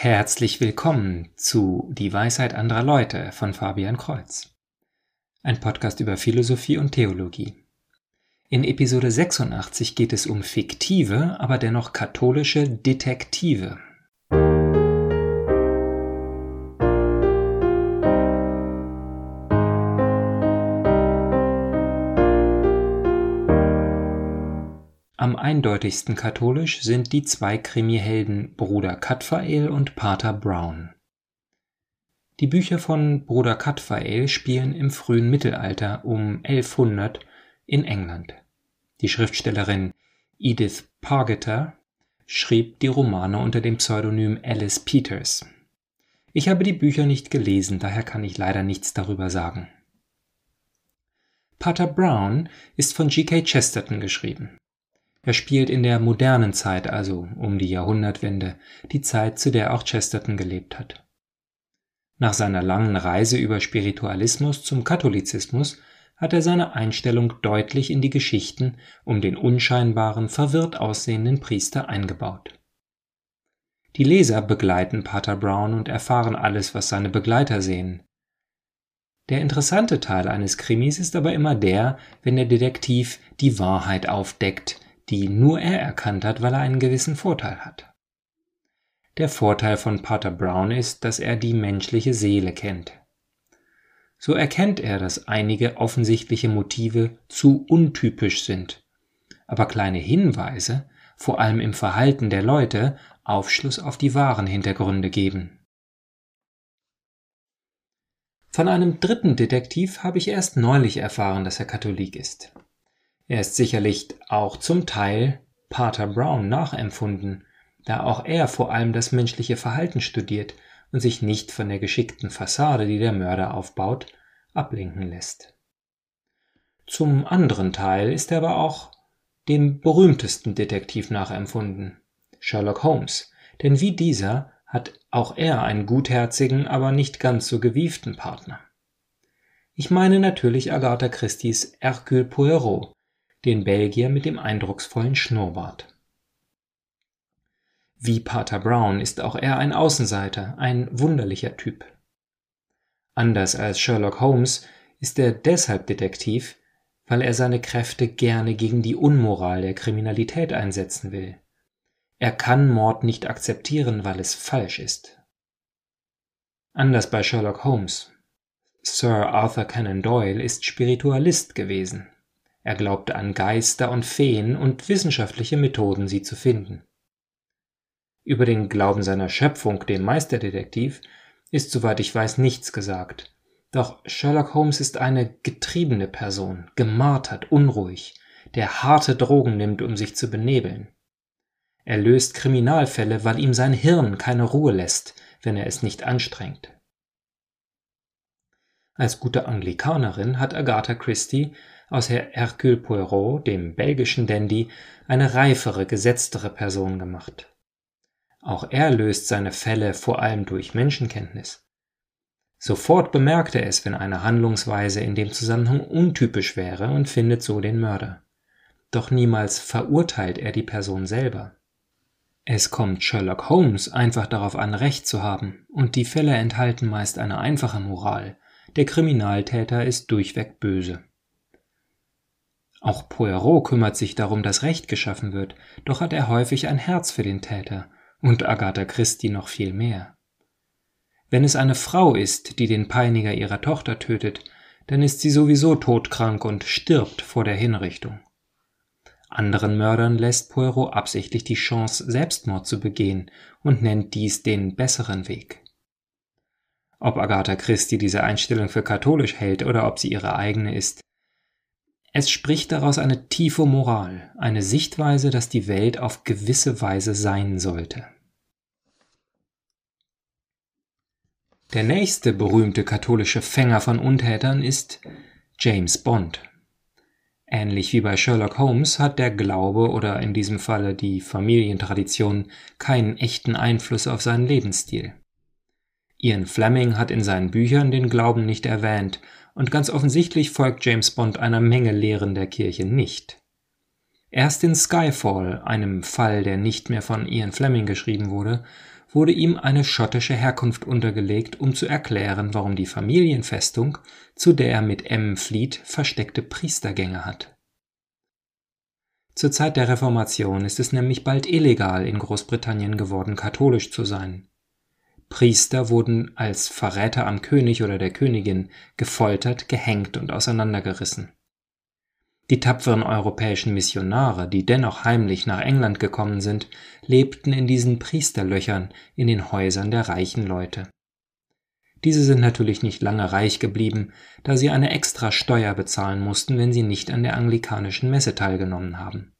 Herzlich willkommen zu Die Weisheit anderer Leute von Fabian Kreuz. Ein Podcast über Philosophie und Theologie. In Episode 86 geht es um fiktive, aber dennoch katholische Detektive. Eindeutigsten katholisch sind die zwei Krimihelden Bruder Cadfael und Pater Brown. Die Bücher von Bruder Cadfael spielen im frühen Mittelalter um 1100 in England. Die Schriftstellerin Edith Pargeter schrieb die Romane unter dem Pseudonym Alice Peters. Ich habe die Bücher nicht gelesen, daher kann ich leider nichts darüber sagen. Pater Brown ist von G.K. Chesterton geschrieben. Er spielt in der modernen Zeit, also um die Jahrhundertwende, die Zeit, zu der auch Chesterton gelebt hat. Nach seiner langen Reise über Spiritualismus zum Katholizismus hat er seine Einstellung deutlich in die Geschichten um den unscheinbaren, verwirrt aussehenden Priester eingebaut. Die Leser begleiten Pater Brown und erfahren alles, was seine Begleiter sehen. Der interessante Teil eines Krimis ist aber immer der, wenn der Detektiv die Wahrheit aufdeckt, die nur er erkannt hat, weil er einen gewissen Vorteil hat. Der Vorteil von Pater Brown ist, dass er die menschliche Seele kennt. So erkennt er, dass einige offensichtliche Motive zu untypisch sind, aber kleine Hinweise, vor allem im Verhalten der Leute, Aufschluss auf die wahren Hintergründe geben. Von einem dritten Detektiv habe ich erst neulich erfahren, dass er Katholik ist. Er ist sicherlich auch zum Teil Pater Brown nachempfunden, da auch er vor allem das menschliche Verhalten studiert und sich nicht von der geschickten Fassade, die der Mörder aufbaut, ablenken lässt. Zum anderen Teil ist er aber auch dem berühmtesten Detektiv nachempfunden, Sherlock Holmes, denn wie dieser hat auch er einen gutherzigen, aber nicht ganz so gewieften Partner. Ich meine natürlich Agatha Christie's Hercule Poirot, den Belgier mit dem eindrucksvollen Schnurrbart. Wie Pater Brown ist auch er ein Außenseiter, ein wunderlicher Typ. Anders als Sherlock Holmes ist er deshalb Detektiv, weil er seine Kräfte gerne gegen die Unmoral der Kriminalität einsetzen will. Er kann Mord nicht akzeptieren, weil es falsch ist. Anders bei Sherlock Holmes. Sir Arthur Conan Doyle ist Spiritualist gewesen. Er glaubte an Geister und Feen und wissenschaftliche Methoden, sie zu finden. Über den Glauben seiner Schöpfung, dem Meisterdetektiv, ist soweit ich weiß nichts gesagt. Doch Sherlock Holmes ist eine getriebene Person, gemartert, unruhig, der harte Drogen nimmt, um sich zu benebeln. Er löst Kriminalfälle, weil ihm sein Hirn keine Ruhe lässt, wenn er es nicht anstrengt. Als gute Anglikanerin hat Agatha Christie aus Hercule Poirot, dem belgischen Dandy, eine reifere, gesetztere Person gemacht. Auch er löst seine Fälle vor allem durch Menschenkenntnis. Sofort bemerkt er es, wenn eine Handlungsweise in dem Zusammenhang untypisch wäre und findet so den Mörder. Doch niemals verurteilt er die Person selber. Es kommt Sherlock Holmes einfach darauf an, Recht zu haben, und die Fälle enthalten meist eine einfache Moral. Der Kriminaltäter ist durchweg böse. Auch Poirot kümmert sich darum, dass Recht geschaffen wird, doch hat er häufig ein Herz für den Täter und Agatha Christie noch viel mehr. Wenn es eine Frau ist, die den Peiniger ihrer Tochter tötet, dann ist sie sowieso todkrank und stirbt vor der Hinrichtung. Anderen Mördern lässt Poirot absichtlich die Chance, Selbstmord zu begehen und nennt dies den besseren Weg. Ob Agatha Christie diese Einstellung für katholisch hält oder ob sie ihre eigene ist, es spricht daraus eine tiefe Moral, eine Sichtweise, dass die Welt auf gewisse Weise sein sollte. Der nächste berühmte katholische Fänger von Untätern ist James Bond. Ähnlich wie bei Sherlock Holmes hat der Glaube oder in diesem Falle die Familientradition keinen echten Einfluss auf seinen Lebensstil. Ian Fleming hat in seinen Büchern den Glauben nicht erwähnt und ganz offensichtlich folgt James Bond einer Menge Lehren der Kirche nicht. Erst in Skyfall, einem Fall, der nicht mehr von Ian Fleming geschrieben wurde, wurde ihm eine schottische Herkunft untergelegt, um zu erklären, warum die Familienfestung, zu der er mit M flieht, versteckte Priestergänge hat. Zur Zeit der Reformation ist es nämlich bald illegal in Großbritannien geworden, katholisch zu sein. Priester wurden als Verräter am König oder der Königin gefoltert, gehängt und auseinandergerissen. Die tapferen europäischen Missionare, die dennoch heimlich nach England gekommen sind, lebten in diesen Priesterlöchern in den Häusern der reichen Leute. Diese sind natürlich nicht lange reich geblieben, da sie eine extra Steuer bezahlen mussten, wenn sie nicht an der anglikanischen Messe teilgenommen haben.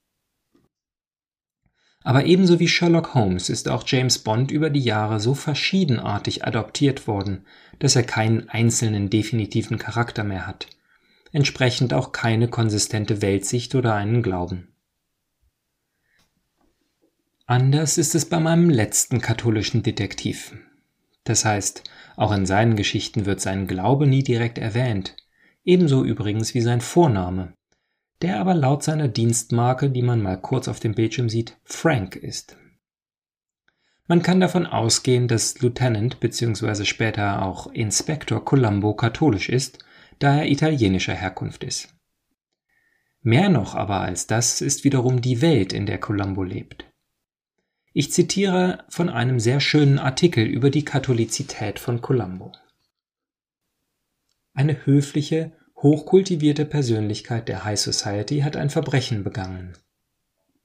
Aber ebenso wie Sherlock Holmes ist auch James Bond über die Jahre so verschiedenartig adoptiert worden, dass er keinen einzelnen definitiven Charakter mehr hat – entsprechend auch keine konsistente Weltsicht oder einen Glauben. Anders ist es bei meinem letzten katholischen Detektiv. Das heißt, auch in seinen Geschichten wird sein Glaube nie direkt erwähnt, ebenso übrigens wie sein Vorname, der aber laut seiner Dienstmarke, die man mal kurz auf dem Bildschirm sieht, Frank ist. Man kann davon ausgehen, dass Lieutenant bzw. später auch Inspektor Columbo katholisch ist da er italienischer Herkunft ist. Mehr noch aber als das ist wiederum die Welt, in der Colombo lebt. Ich zitiere von einem sehr schönen Artikel über die Katholizität von Colombo. Eine höfliche, hochkultivierte Persönlichkeit der High Society hat ein Verbrechen begangen.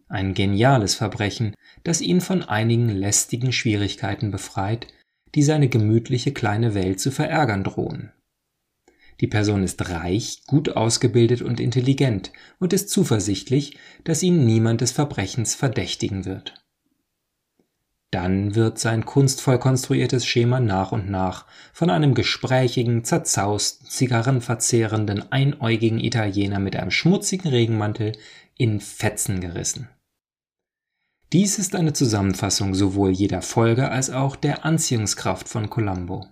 Ein geniales Verbrechen, das ihn von einigen lästigen Schwierigkeiten befreit, die seine gemütliche kleine Welt zu verärgern drohen. Die Person ist reich, gut ausgebildet und intelligent und ist zuversichtlich, dass ihn niemand des Verbrechens verdächtigen wird. Dann wird sein kunstvoll konstruiertes Schema nach und nach von einem gesprächigen, zerzausten, zigarrenverzehrenden, einäugigen Italiener mit einem schmutzigen Regenmantel in Fetzen gerissen. Dies ist eine Zusammenfassung sowohl jeder Folge als auch der Anziehungskraft von Columbo.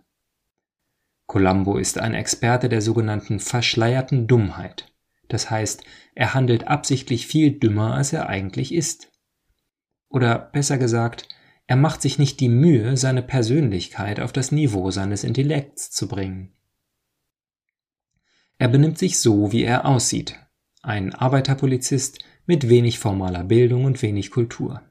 Columbo ist ein Experte der sogenannten verschleierten Dummheit, das heißt, er handelt absichtlich viel dümmer, als er eigentlich ist. Oder besser gesagt, er macht sich nicht die Mühe, seine Persönlichkeit auf das Niveau seines Intellekts zu bringen. Er benimmt sich so, wie er aussieht, ein Arbeiterpolizist mit wenig formaler Bildung und wenig Kultur.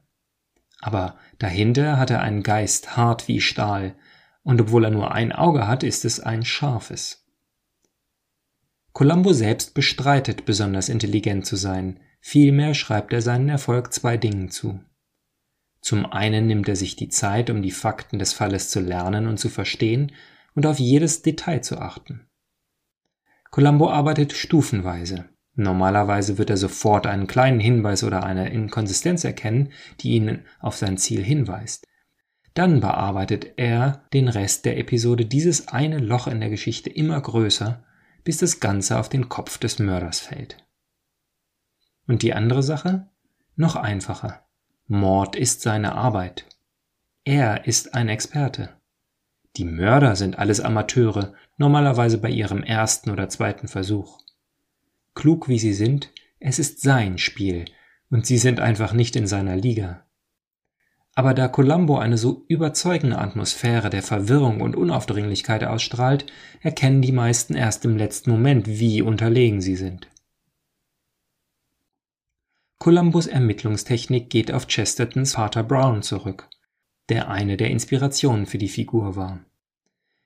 Aber dahinter hat er einen Geist hart wie Stahl, und obwohl er nur ein Auge hat, ist es ein scharfes. Columbo selbst bestreitet, besonders intelligent zu sein, vielmehr schreibt er seinen Erfolg zwei Dingen zu. Zum einen nimmt er sich die Zeit, um die Fakten des Falles zu lernen und zu verstehen und auf jedes Detail zu achten. Columbo arbeitet stufenweise. Normalerweise wird er sofort einen kleinen Hinweis oder eine Inkonsistenz erkennen, die ihn auf sein Ziel hinweist. Dann bearbeitet er den Rest der Episode dieses eine Loch in der Geschichte immer größer, bis das Ganze auf den Kopf des Mörders fällt. Und die andere Sache? Noch einfacher. Mord ist seine Arbeit. Er ist ein Experte. Die Mörder sind alles Amateure, normalerweise bei ihrem ersten oder zweiten Versuch. Klug wie sie sind, es ist sein Spiel, und sie sind einfach nicht in seiner Liga. Aber da Columbo eine so überzeugende Atmosphäre der Verwirrung und Unaufdringlichkeit ausstrahlt, erkennen die meisten erst im letzten Moment, wie unterlegen sie sind. Columbus Ermittlungstechnik geht auf Chestertons Vater Brown zurück, der eine der Inspirationen für die Figur war.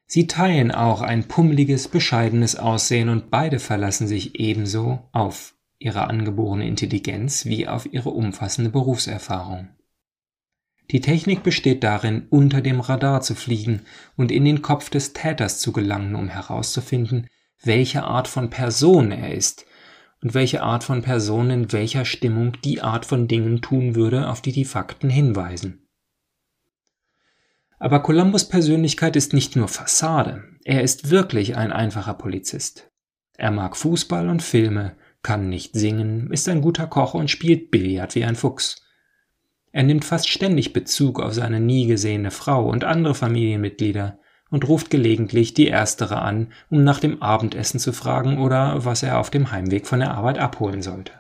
Sie teilen auch ein pummeliges, bescheidenes Aussehen und beide verlassen sich ebenso auf ihre angeborene Intelligenz wie auf ihre umfassende Berufserfahrung. Die Technik besteht darin, unter dem Radar zu fliegen und in den Kopf des Täters zu gelangen, um herauszufinden, welche Art von Person er ist und welche Art von Person in welcher Stimmung die Art von Dingen tun würde, auf die die Fakten hinweisen. Aber Columbus Persönlichkeit ist nicht nur Fassade, er ist wirklich ein einfacher Polizist. Er mag Fußball und Filme, kann nicht singen, ist ein guter Koch und spielt Billard wie ein Fuchs. Er nimmt fast ständig Bezug auf seine nie gesehene Frau und andere Familienmitglieder und ruft gelegentlich die erstere an, um nach dem Abendessen zu fragen oder was er auf dem Heimweg von der Arbeit abholen sollte.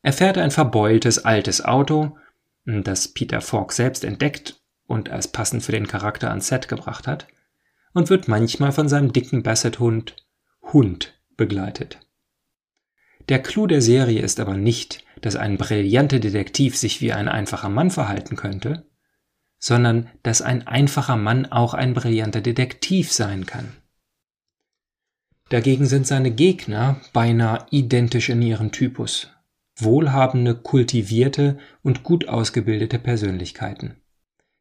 Er fährt ein verbeultes altes Auto, das Peter Falk selbst entdeckt und als passend für den Charakter ans Set gebracht hat, und wird manchmal von seinem dicken Basset-Hund Hund begleitet. Der Clou der Serie ist aber nicht, dass ein brillanter Detektiv sich wie ein einfacher Mann verhalten könnte, sondern dass ein einfacher Mann auch ein brillanter Detektiv sein kann. Dagegen sind seine Gegner beinahe identisch in ihrem Typus. Wohlhabende, kultivierte und gut ausgebildete Persönlichkeiten.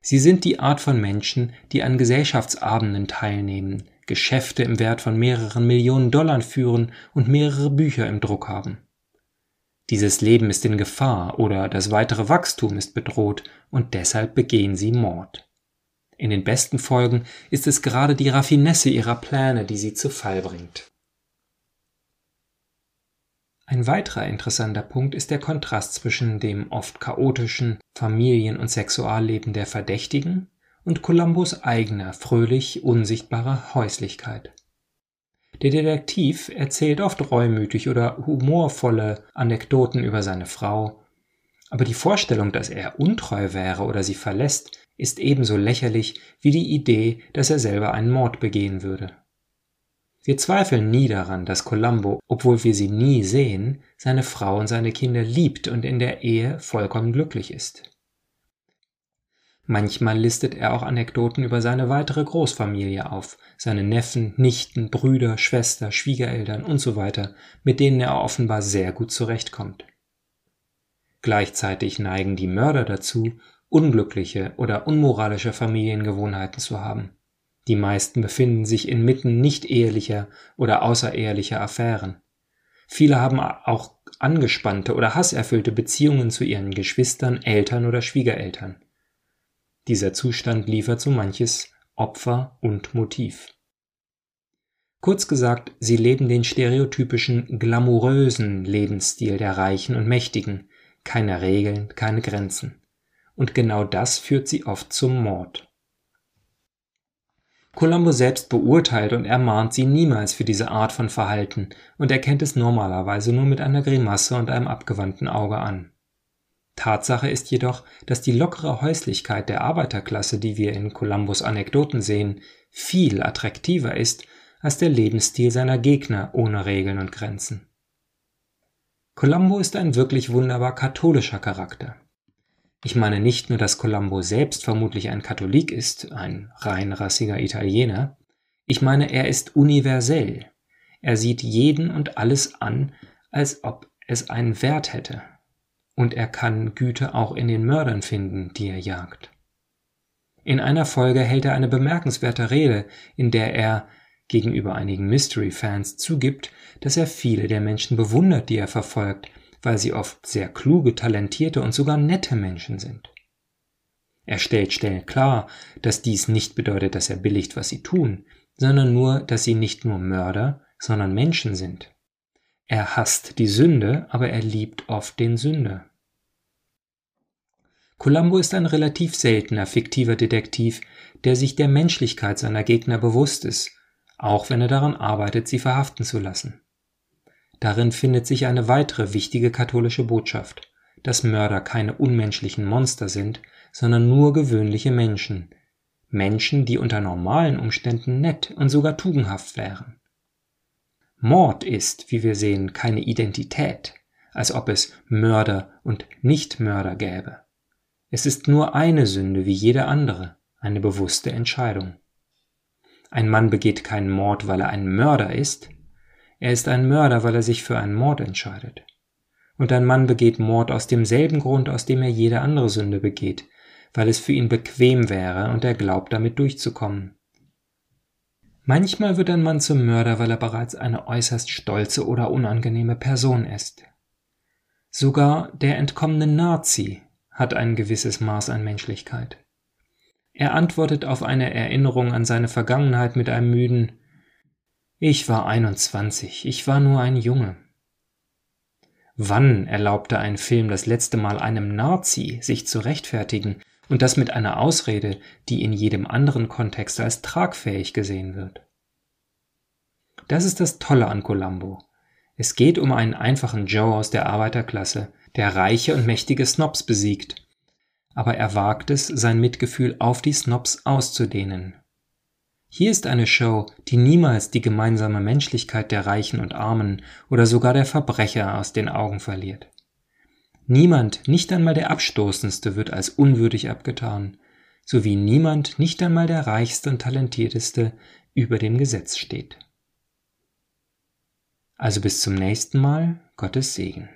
Sie sind die Art von Menschen, die an Gesellschaftsabenden teilnehmen, Geschäfte im Wert von mehreren Millionen Dollar führen und mehrere Bücher im Druck haben. Dieses Leben ist in Gefahr oder das weitere Wachstum ist bedroht und deshalb begehen sie Mord. In den besten Folgen ist es gerade die Raffinesse ihrer Pläne, die sie zu Fall bringt. Ein weiterer interessanter Punkt ist der Kontrast zwischen dem oft chaotischen Familien- und Sexualleben der Verdächtigen und Columbus eigener, fröhlich unsichtbarer Häuslichkeit. Der Detektiv erzählt oft reumütig oder humorvolle Anekdoten über seine Frau, aber die Vorstellung, dass er untreu wäre oder sie verlässt, ist ebenso lächerlich wie die Idee, dass er selber einen Mord begehen würde. Wir zweifeln nie daran, dass Columbo, obwohl wir sie nie sehen, seine Frau und seine Kinder liebt und in der Ehe vollkommen glücklich ist. Manchmal listet er auch Anekdoten über seine weitere Großfamilie auf, seine Neffen, Nichten, Brüder, Schwester, Schwiegereltern weiter, mit denen er offenbar sehr gut zurechtkommt. Gleichzeitig neigen die Mörder dazu, unglückliche oder unmoralische Familiengewohnheiten zu haben. Die meisten befinden sich inmitten nicht ehelicher oder außerehelicher Affären. Viele haben auch angespannte oder hasserfüllte Beziehungen zu ihren Geschwistern, Eltern oder Schwiegereltern. Dieser Zustand liefert so manches Opfer und Motiv. Kurz gesagt, sie leben den stereotypischen glamourösen Lebensstil der Reichen und Mächtigen, keine Regeln, keine Grenzen. Und genau das führt sie oft zum Mord. Colombo selbst beurteilt und ermahnt sie niemals für diese Art von Verhalten und erkennt es normalerweise nur mit einer Grimasse und einem abgewandten Auge an. Tatsache ist jedoch, dass die lockere Häuslichkeit der Arbeiterklasse, die wir in Columbus Anekdoten sehen, viel attraktiver ist als der Lebensstil seiner Gegner ohne Regeln und Grenzen. Columbo ist ein wirklich wunderbar katholischer Charakter. Ich meine nicht nur, dass Columbo selbst vermutlich ein Katholik ist, ein reinrassiger Italiener, ich meine, er ist universell. Er sieht jeden und alles an, als ob es einen Wert hätte, und er kann Güte auch in den Mördern finden, die er jagt. In einer Folge hält er eine bemerkenswerte Rede, in der er gegenüber einigen Mystery-Fans zugibt, dass er viele der Menschen bewundert, die er verfolgt, weil sie oft sehr kluge, talentierte und sogar nette Menschen sind. Er stellt schnell klar, dass dies nicht bedeutet, dass er billigt, was sie tun, sondern nur, dass sie nicht nur Mörder, sondern Menschen sind. Er hasst die Sünde, aber er liebt oft den Sünder. Columbo ist ein relativ seltener fiktiver Detektiv, der sich der Menschlichkeit seiner Gegner bewusst ist, auch wenn er daran arbeitet, sie verhaften zu lassen. Darin findet sich eine weitere wichtige katholische Botschaft, dass Mörder keine unmenschlichen Monster sind, sondern nur gewöhnliche Menschen, Menschen, die unter normalen Umständen nett und sogar tugendhaft wären. Mord ist, wie wir sehen, keine Identität, als ob es Mörder und Nichtmörder gäbe. Es ist nur eine Sünde wie jede andere, eine bewusste Entscheidung. Ein Mann begeht keinen Mord, weil er ein Mörder ist, er ist ein Mörder, weil er sich für einen Mord entscheidet. Und ein Mann begeht Mord aus demselben Grund, aus dem er jede andere Sünde begeht, weil es für ihn bequem wäre und er glaubt, damit durchzukommen. Manchmal wird ein Mann zum Mörder, weil er bereits eine äußerst stolze oder unangenehme Person ist. Sogar der entkommene Nazi hat ein gewisses Maß an Menschlichkeit. Er antwortet auf eine Erinnerung an seine Vergangenheit mit einem müden Ich war 21, ich war nur ein Junge. Wann erlaubte ein Film das letzte Mal einem Nazi, sich zu rechtfertigen und das mit einer Ausrede, die in jedem anderen Kontext als tragfähig gesehen wird. Das ist das Tolle an Columbo. Es geht um einen einfachen Joe aus der Arbeiterklasse, der reiche und mächtige Snobs besiegt. aber er wagt es, sein Mitgefühl auf die Snobs auszudehnen. Hier ist eine Show, die niemals die gemeinsame Menschlichkeit der Reichen und Armen oder sogar der Verbrecher aus den Augen verliert. Niemand, nicht einmal der Abstoßendste, wird als unwürdig abgetan, sowie niemand, nicht einmal der Reichste und Talentierteste, über dem Gesetz steht. Also bis zum nächsten Mal, Gottes Segen.